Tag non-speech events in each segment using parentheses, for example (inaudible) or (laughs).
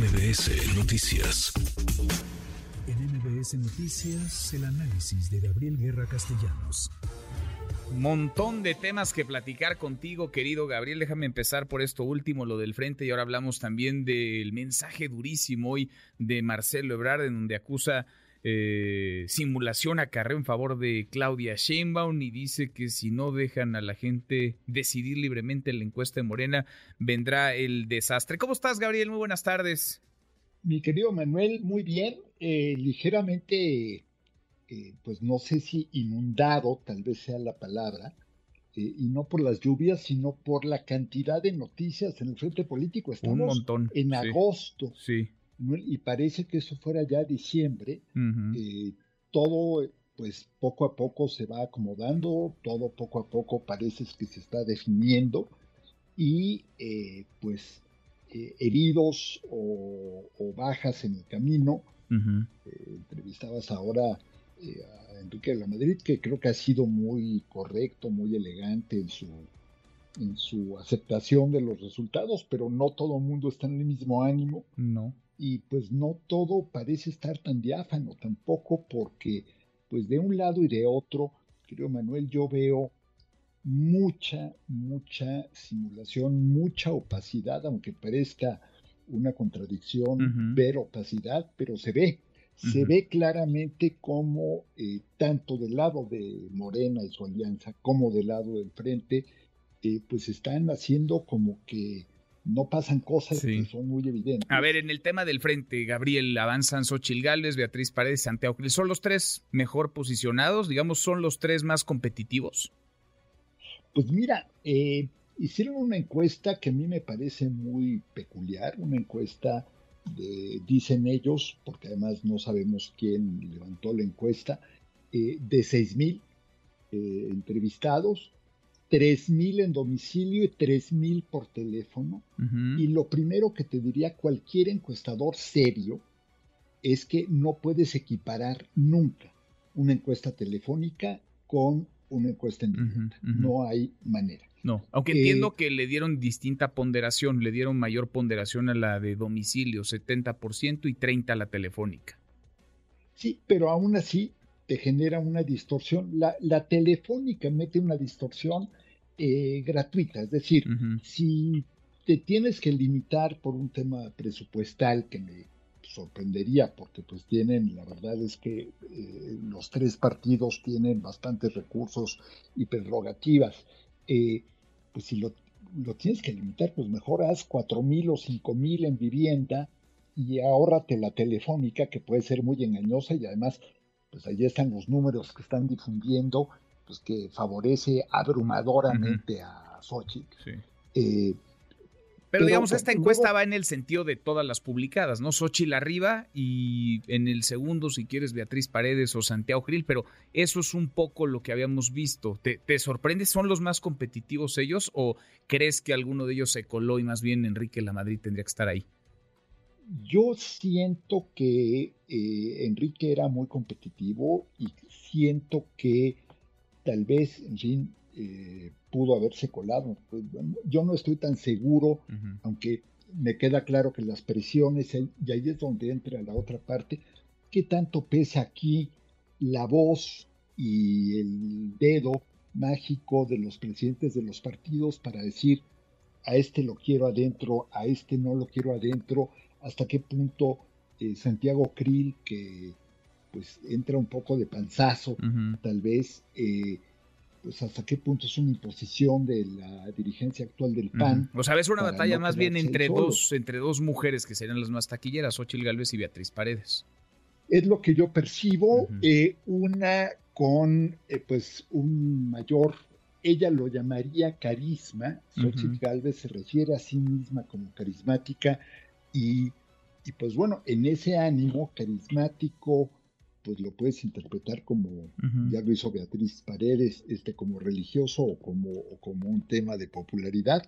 MBS Noticias. En MBS Noticias, el análisis de Gabriel Guerra Castellanos. Montón de temas que platicar contigo, querido Gabriel. Déjame empezar por esto último, lo del frente, y ahora hablamos también del mensaje durísimo hoy de Marcelo Ebrard, en donde acusa eh, simulación acarreo en favor de Claudia Sheinbaum y dice que si no dejan a la gente decidir libremente en la encuesta de Morena, vendrá el desastre. ¿Cómo estás, Gabriel? Muy buenas tardes. Mi querido Manuel, muy bien, eh, ligeramente, eh, pues no sé si inundado, tal vez sea la palabra, y no por las lluvias, sino por la cantidad de noticias en el frente político. Estamos Un montón. en agosto. Sí y parece que eso fuera ya diciembre, eh, todo pues poco a poco se va acomodando, todo poco a poco parece que se está definiendo y eh, pues eh, heridos o, bajas en el camino. entrevistabas ahora a Enrique de la Madrid, que creo que ha sido muy correcto, muy elegante en su, en su aceptación de los resultados, pero no todo el mundo está en el mismo ánimo. No y pues no todo parece estar tan diáfano tampoco porque pues de un lado y de otro, creo Manuel, yo veo mucha, mucha simulación, mucha opacidad, aunque parezca una contradicción ver opacidad, pero se ve, se ve claramente como eh, tanto del lado de Morena y su alianza como del lado del frente, eh, pues están haciendo como que no pasan cosas que son muy evidentes. A ver, en el tema del frente, Gabriel, avanzan Xochil Gálvez, Beatriz Paredes, Santiago ¿Son los tres mejor posicionados? Digamos, ¿son los tres más competitivos? Pues mira, eh, hicieron una encuesta que a mí me parece muy peculiar, una encuesta de, dicen ellos, porque además no sabemos quién levantó la encuesta, eh, de 6 mil eh, entrevistados, 3.000 en domicilio y 3.000 por teléfono. Y lo primero que te diría cualquier encuestador serio es que no puedes equiparar nunca una encuesta telefónica con una encuesta en directa. No hay manera. No, aunque entiendo eh, que le dieron distinta ponderación, le dieron mayor ponderación a la de domicilio, 70% y 30% a la telefónica. Sí, pero aún así te genera una distorsión. La, la telefónica mete una distorsión eh, gratuita, es decir, si te tienes que limitar por un tema presupuestal que me sorprendería porque pues tienen, la verdad es que eh, los tres partidos tienen bastantes recursos y prerrogativas, eh, pues si lo, lo, tienes que limitar, pues mejor haz cuatro mil o cinco mil en vivienda y ahórrate la telefónica que puede ser muy engañosa y además pues ahí están los números que están difundiendo, pues que favorece abrumadoramente a Xochitl. Eh, pero, digamos, esta encuesta va en el sentido de todas las publicadas, ¿no? Xochitl arriba y en el segundo, si quieres, Beatriz Paredes o Santiago Grill, pero eso es un poco lo que habíamos visto. ¿Te, ¿Te, sorprende? ¿Son los más competitivos ellos o crees que alguno de ellos se coló y más bien Enrique La Madrid tendría que estar ahí? Yo siento que eh, Enrique era muy competitivo y siento que tal vez, en fin, eh, pudo haberse colado. Pues, yo no estoy tan seguro, aunque me queda claro que las presiones, y ahí es donde entra la otra parte, qué tanto pesa aquí la voz y el dedo mágico de los presidentes de los partidos para decir a este lo quiero adentro, a este no lo quiero adentro, hasta qué punto eh, Santiago Krill, que pues entra un poco de panzazo, tal vez, eh, pues hasta qué punto es una imposición de la dirigencia actual del PAN. O sea, es una batalla más bien entre dos, entre dos mujeres que serían las más taquilleras, Ochil Gálvez y Beatriz Paredes. Es lo que yo percibo, eh, una con pues un mayor, ella lo llamaría carisma, Xochitl Galvez se refiere a sí misma como carismática, y, pues bueno, en ese ánimo carismático, pues lo puedes interpretar como, ya lo hizo Beatriz Paredes, este, como religioso o como, como un tema de popularidad,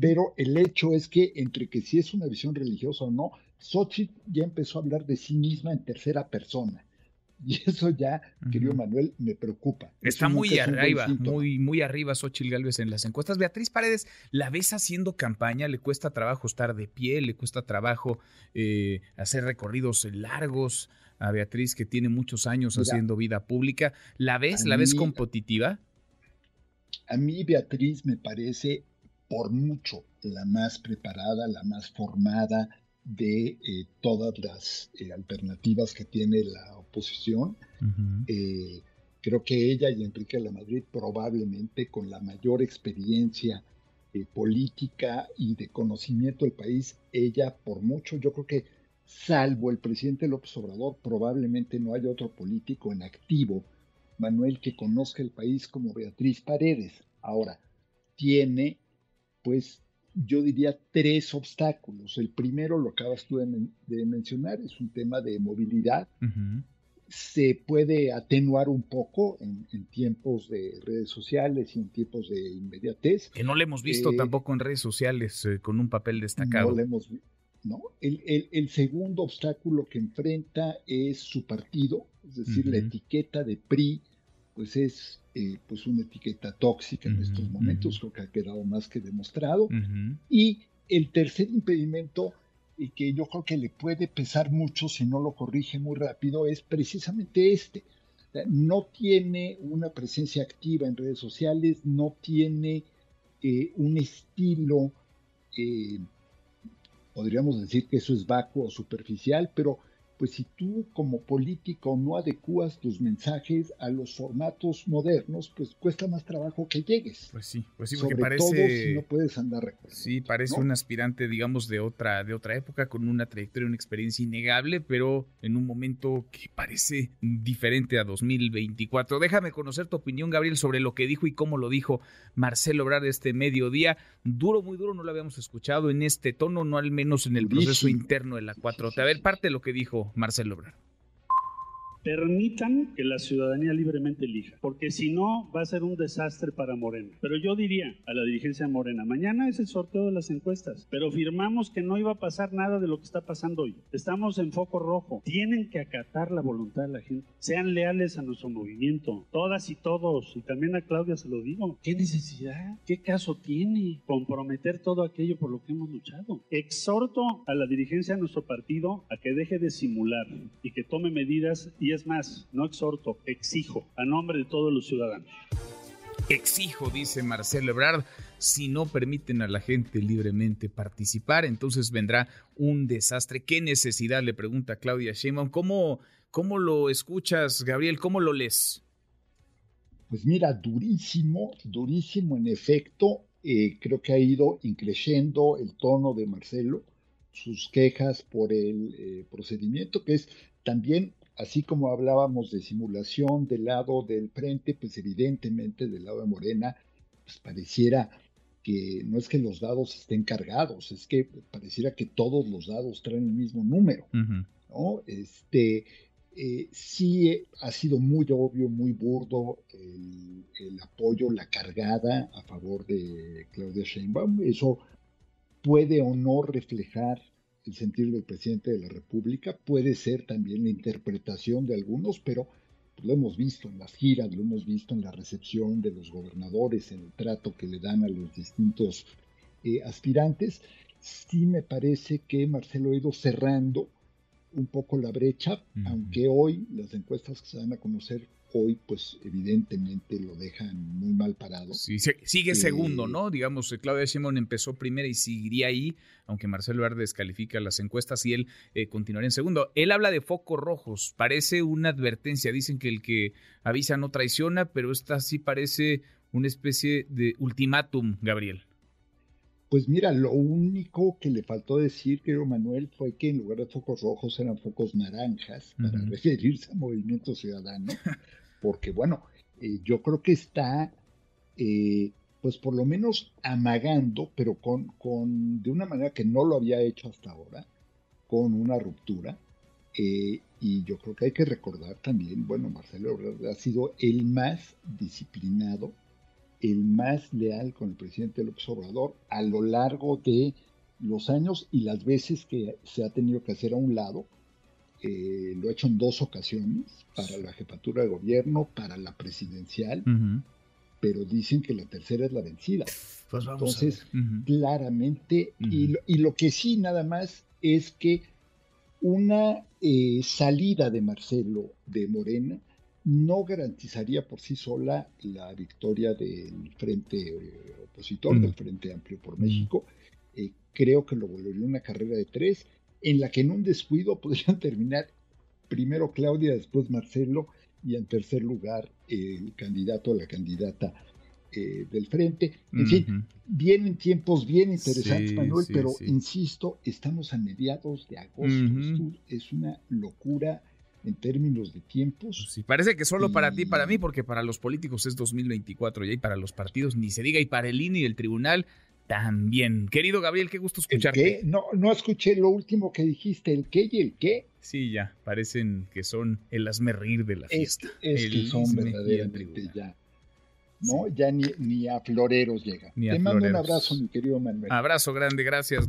pero el hecho es que entre que si es una visión religiosa o no, Xochitl ya empezó a hablar de sí misma en tercera persona. (laughs) Y eso ya, querido Manuel, me preocupa. Está muy arriba, muy, muy arriba Xochitl Galvez en las encuestas. Beatriz Paredes, ¿la ves haciendo campaña? ¿Le cuesta trabajo estar de pie? ¿Le cuesta trabajo eh, hacer recorridos largos? A Beatriz, que tiene muchos años haciendo vida pública. ¿La ves? ¿La ves competitiva? A mí, Beatriz, me parece por mucho la más preparada, la más formada, de eh, todas las eh, alternativas que tiene la oposición. Eh, creo que ella y Enrique la Madrid probablemente con la mayor experiencia política y de conocimiento del país, ella por mucho, yo creo que salvo el presidente López Obrador, probablemente no haya otro político en activo, Manuel, que conozca el país como Beatriz Paredes. Ahora, tiene pues yo diría, tres obstáculos. El primero, lo acabas tú de, mencionar, es un tema de movilidad. Se puede atenuar un poco en, tiempos de redes sociales y en tiempos de inmediatez. Que no le hemos visto eh, tampoco en redes sociales eh, con un papel destacado. No le hemos ¿no? El, el, segundo obstáculo que enfrenta es su partido, es decir, la etiqueta de PRI, pues es eh, pues una etiqueta tóxica en estos momentos, creo que ha quedado más que demostrado. Y el tercer impedimento, y que yo creo que le puede pesar mucho si no lo corrige muy rápido, es precisamente este. No tiene una presencia activa en redes sociales, no tiene eh, un estilo, eh, podríamos decir que eso es vacuo o superficial, pero pues si tú como político no adecuas tus mensajes a los formatos modernos, pues cuesta más trabajo que llegues. Pues sí, pues sí, porque parece si no puedes andar Sí, parece un aspirante, digamos, de otra de otra época con una trayectoria, una experiencia innegable, pero en un momento que parece diferente a 2024. Déjame conocer tu opinión, Gabriel, sobre lo que dijo y cómo lo dijo Marcelo Obrar este mediodía. Duro, muy duro, no lo habíamos escuchado en este tono, no al menos en el proceso interno de la 4T. A ver, parte de lo que dijo Marcelo Obrador permitan que la ciudadanía libremente elija, porque si no va a ser un desastre para Morena. Pero yo diría a la dirigencia de Morena, mañana es el sorteo de las encuestas, pero firmamos que no iba a pasar nada de lo que está pasando hoy. Estamos en foco rojo. Tienen que acatar la voluntad de la gente. Sean leales a nuestro movimiento, todas y todos, y también a Claudia se lo digo. ¿Qué necesidad? ¿Qué caso tiene comprometer todo aquello por lo que hemos luchado? Exhorto a la dirigencia de nuestro partido a que deje de simular y que tome medidas y es más, no exhorto, exijo a nombre de todos los ciudadanos. Exijo, dice Marcelo Ebrard, si no permiten a la gente libremente participar, entonces vendrá un desastre. ¿Qué necesidad? Le pregunta Claudia Sheinbaum. ¿Cómo, cómo lo escuchas, Gabriel? ¿Cómo lo lees? Pues mira, durísimo, durísimo en efecto. Eh, creo que ha ido increciendo el tono de Marcelo, sus quejas por el eh, procedimiento, que es también así como hablábamos de simulación del lado del frente, pues evidentemente del lado de Morena, pues pareciera que no es que los dados estén cargados, es que pareciera que todos los dados traen el mismo número, ¿no? Este, eh, sí ha sido muy obvio, muy burdo el, el, apoyo, la cargada a favor de Claudia Sheinbaum. Eso puede o no reflejar el sentir del presidente de la República, puede ser también la interpretación de algunos, pero lo hemos visto en las giras, lo hemos visto en la recepción de los gobernadores, en el trato que le dan a los distintos eh, aspirantes. Sí me parece que Marcelo ha ido cerrando un poco la brecha, aunque hoy las encuestas que se van a conocer hoy pues evidentemente lo dejan muy mal parado. Sí, sigue segundo, eh, ¿no? Digamos, eh, Claudia Sheinbaum empezó primera y seguiría ahí, aunque Marcelo Ebrard descalifica las encuestas y él eh, continuaría en segundo. Él habla de focos rojos, parece una advertencia, dicen que el que avisa no traiciona, pero esta sí parece una especie de ultimátum, Gabriel. Pues mira, lo único que le faltó decir, creo Manuel, fue que en lugar de focos rojos eran focos naranjas para referirse a Movimiento Ciudadano, (laughs) porque bueno, eh, yo creo que está, eh, pues por lo menos amagando, pero con, con, de una manera que no lo había hecho hasta ahora, con una ruptura. Eh, y yo creo que hay que recordar también, bueno, Marcelo ha sido el más disciplinado el más leal con el presidente López Obrador a lo largo de los años y las veces que se ha tenido que hacer a un lado, eh, lo ha hecho en dos ocasiones, para la jefatura de gobierno, para la presidencial, pero dicen que la tercera es la vencida. Pues Entonces, claramente, y, lo, que sí nada más es que una eh, salida de Marcelo de Morena no garantizaría por sí sola la victoria del frente eh, opositor, del Frente Amplio por México. Eh, creo que lo volvería una carrera de tres, en la que en un descuido (laughs) podrían terminar primero Claudia, después Marcelo y en tercer lugar el candidato o la candidata eh, del frente. En fin, vienen tiempos bien interesantes, Manuel, pero insisto, estamos a mediados de agosto. es una locura en términos de tiempos. Pues sí, parece que solo para ti, para mí, porque para los políticos es 2024 ya y para los partidos ni se diga, y para el INE y el tribunal también. Querido Gabriel, qué gusto escucharte. No, no escuché lo último que dijiste, el qué y el qué. Sí, ya, parecen que son el reír de la fiesta. Es, que son verdaderamente ya ¿no? Ya ni, ni a floreros llega. Te mando un abrazo, mi querido Manuel. Abrazo grande, gracias.